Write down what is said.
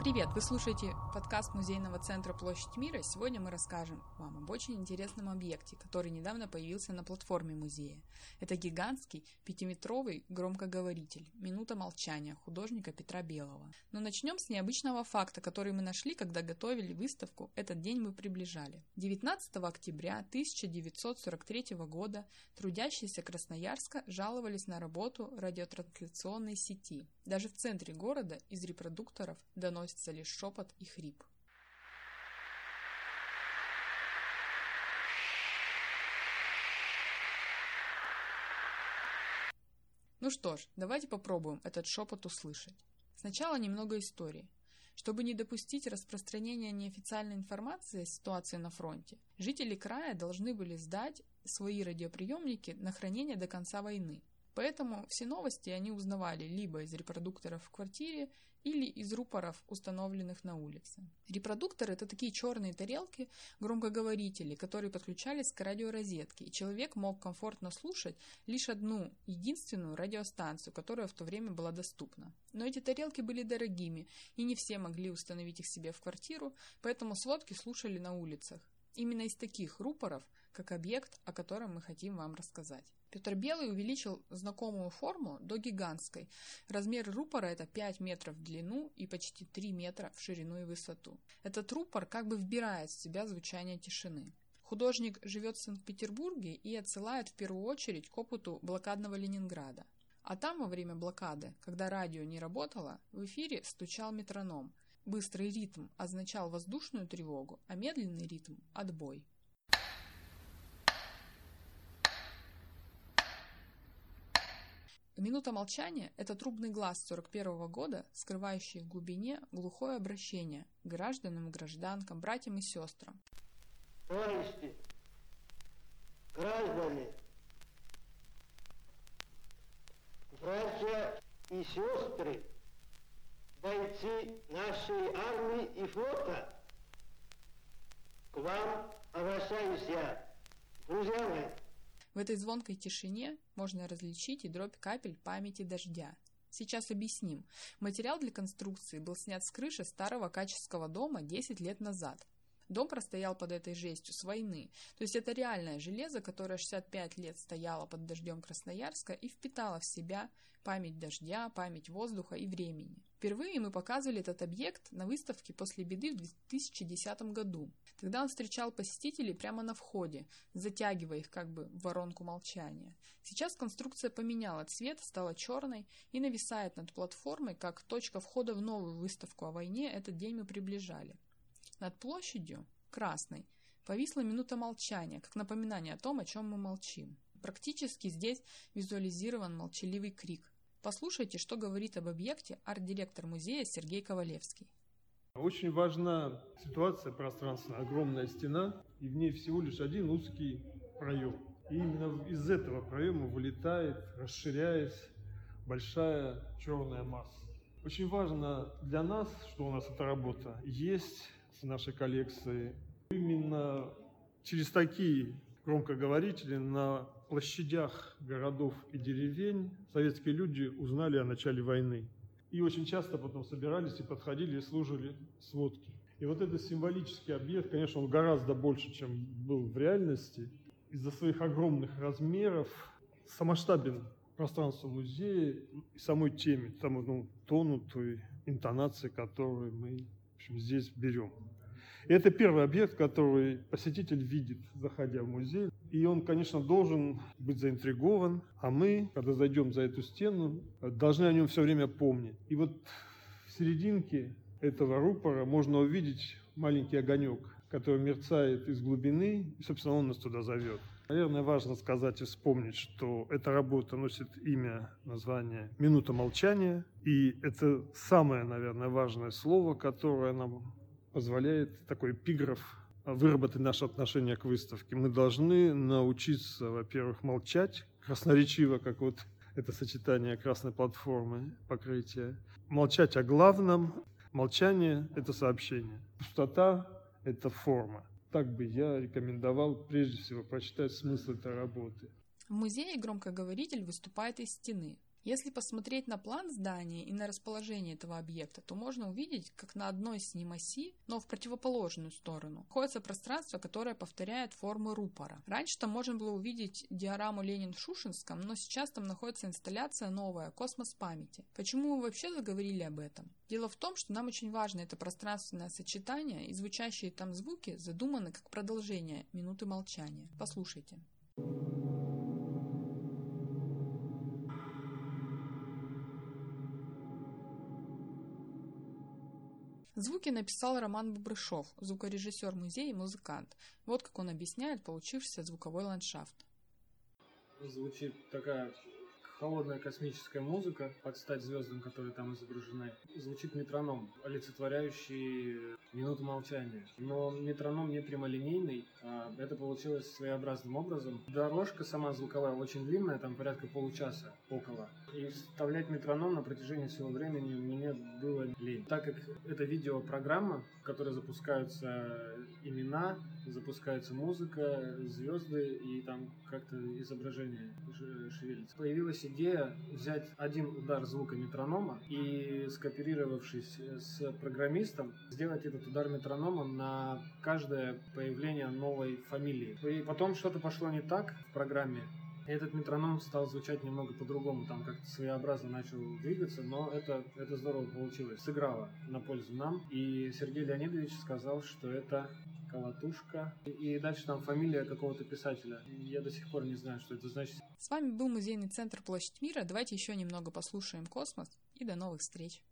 Привет! Вы слушаете подкаст Музейного центра «Площадь мира». Сегодня мы расскажем вам об очень интересном объекте, который недавно появился на платформе музея. Это гигантский пятиметровый громкоговоритель «Минута молчания» художника Петра Белого. Но начнем с необычного факта, который мы нашли, когда готовили выставку «Этот день мы приближали». 19 октября 1943 года трудящиеся Красноярска жаловались на работу радиотрансляционной сети. Даже в центре города из репродукторов доносится доносится лишь шепот и хрип. Ну что ж, давайте попробуем этот шепот услышать. Сначала немного истории. Чтобы не допустить распространения неофициальной информации о ситуации на фронте, жители края должны были сдать свои радиоприемники на хранение до конца войны. Поэтому все новости они узнавали либо из репродукторов в квартире, или из рупоров, установленных на улице. Репродукторы – это такие черные тарелки, громкоговорители, которые подключались к радиорозетке, и человек мог комфортно слушать лишь одну, единственную радиостанцию, которая в то время была доступна. Но эти тарелки были дорогими, и не все могли установить их себе в квартиру, поэтому сводки слушали на улицах. Именно из таких рупоров, как объект, о котором мы хотим вам рассказать. Петр Белый увеличил знакомую форму до гигантской. Размер рупора это 5 метров в длину и почти 3 метра в ширину и высоту. Этот рупор как бы вбирает в себя звучание тишины. Художник живет в Санкт-Петербурге и отсылает в первую очередь к опыту блокадного Ленинграда. А там во время блокады, когда радио не работало, в эфире стучал метроном. Быстрый ритм означал воздушную тревогу, а медленный ритм – отбой. Минута молчания – это трубный глаз 41 года, скрывающий в глубине глухое обращение к гражданам и гражданкам, братьям и сестрам. Товарищи, граждане, братья и сестры, бойцы нашей армии и флота, к вам обращаюсь я, друзья мои. В этой звонкой тишине можно различить и дробь капель памяти дождя. Сейчас объясним. Материал для конструкции был снят с крыши старого каческого дома 10 лет назад. Дом простоял под этой жестью с войны. То есть это реальное железо, которое 65 лет стояло под дождем Красноярска и впитало в себя память дождя, память воздуха и времени. Впервые мы показывали этот объект на выставке после беды в 2010 году. Тогда он встречал посетителей прямо на входе, затягивая их как бы в воронку молчания. Сейчас конструкция поменяла цвет, стала черной и нависает над платформой, как точка входа в новую выставку о войне этот день мы приближали. Над площадью, красной, повисла минута молчания, как напоминание о том, о чем мы молчим. Практически здесь визуализирован молчаливый крик. Послушайте, что говорит об объекте арт-директор музея Сергей Ковалевский. Очень важна ситуация пространственная. Огромная стена, и в ней всего лишь один узкий проем. И именно из этого проема вылетает, расширяясь, большая черная масса. Очень важно для нас, что у нас эта работа есть в нашей коллекции. Именно через такие громкоговорители на площадях городов и деревень советские люди узнали о начале войны. И очень часто потом собирались и подходили и служили сводки. И вот этот символический объект, конечно, он гораздо больше, чем был в реальности. Из-за своих огромных размеров самоштабен пространство музея и самой теме, самой ну, тонутой интонации, которую мы в общем, здесь берем. И это первый объект, который посетитель видит, заходя в музей. И он, конечно, должен быть заинтригован, а мы, когда зайдем за эту стену, должны о нем все время помнить. И вот в серединке этого рупора можно увидеть маленький огонек, который мерцает из глубины, и, собственно, он нас туда зовет. Наверное, важно сказать и вспомнить, что эта работа носит имя, название «Минута молчания», и это самое, наверное, важное слово, которое нам позволяет такой эпиграф выработать наше отношение к выставке. Мы должны научиться, во-первых, молчать красноречиво, как вот это сочетание красной платформы, покрытия. Молчать о главном. Молчание – это сообщение. Пустота – это форма. Так бы я рекомендовал прежде всего прочитать смысл этой работы. В музее громкоговоритель выступает из стены. Если посмотреть на план здания и на расположение этого объекта, то можно увидеть, как на одной с ним оси, но в противоположную сторону, находится пространство, которое повторяет формы рупора. Раньше там можно было увидеть диораму Ленин в Шушинском, но сейчас там находится инсталляция новая «Космос памяти». Почему мы вообще заговорили об этом? Дело в том, что нам очень важно это пространственное сочетание, и звучащие там звуки задуманы как продолжение минуты молчания. Послушайте. Звуки написал Роман Бубрышов, звукорежиссер музея и музыкант. Вот как он объясняет получившийся звуковой ландшафт. Звучит такая холодная космическая музыка под стать звездам, которые там изображены. Звучит метроном, олицетворяющий минуту молчания. Но метроном не прямолинейный, а это получилось своеобразным образом. Дорожка сама звуковая очень длинная, там порядка получаса около. И вставлять метроном на протяжении всего времени мне было лень. Так как это видеопрограмма, в которой запускаются имена, запускается музыка, звезды и там как-то изображение шевелится. Появилась идея взять один удар звука метронома и, скооперировавшись с программистом, сделать этот удар метронома на каждое появление новой фамилии. И потом что-то пошло не так в программе, этот метроном стал звучать немного по-другому, там как-то своеобразно начал двигаться, но это, это здорово получилось. Сыграло на пользу нам. И Сергей Леонидович сказал, что это Колотушка. И дальше там фамилия какого-то писателя. Я до сих пор не знаю, что это значит. С вами был музейный центр Площадь Мира. Давайте еще немного послушаем космос и до новых встреч.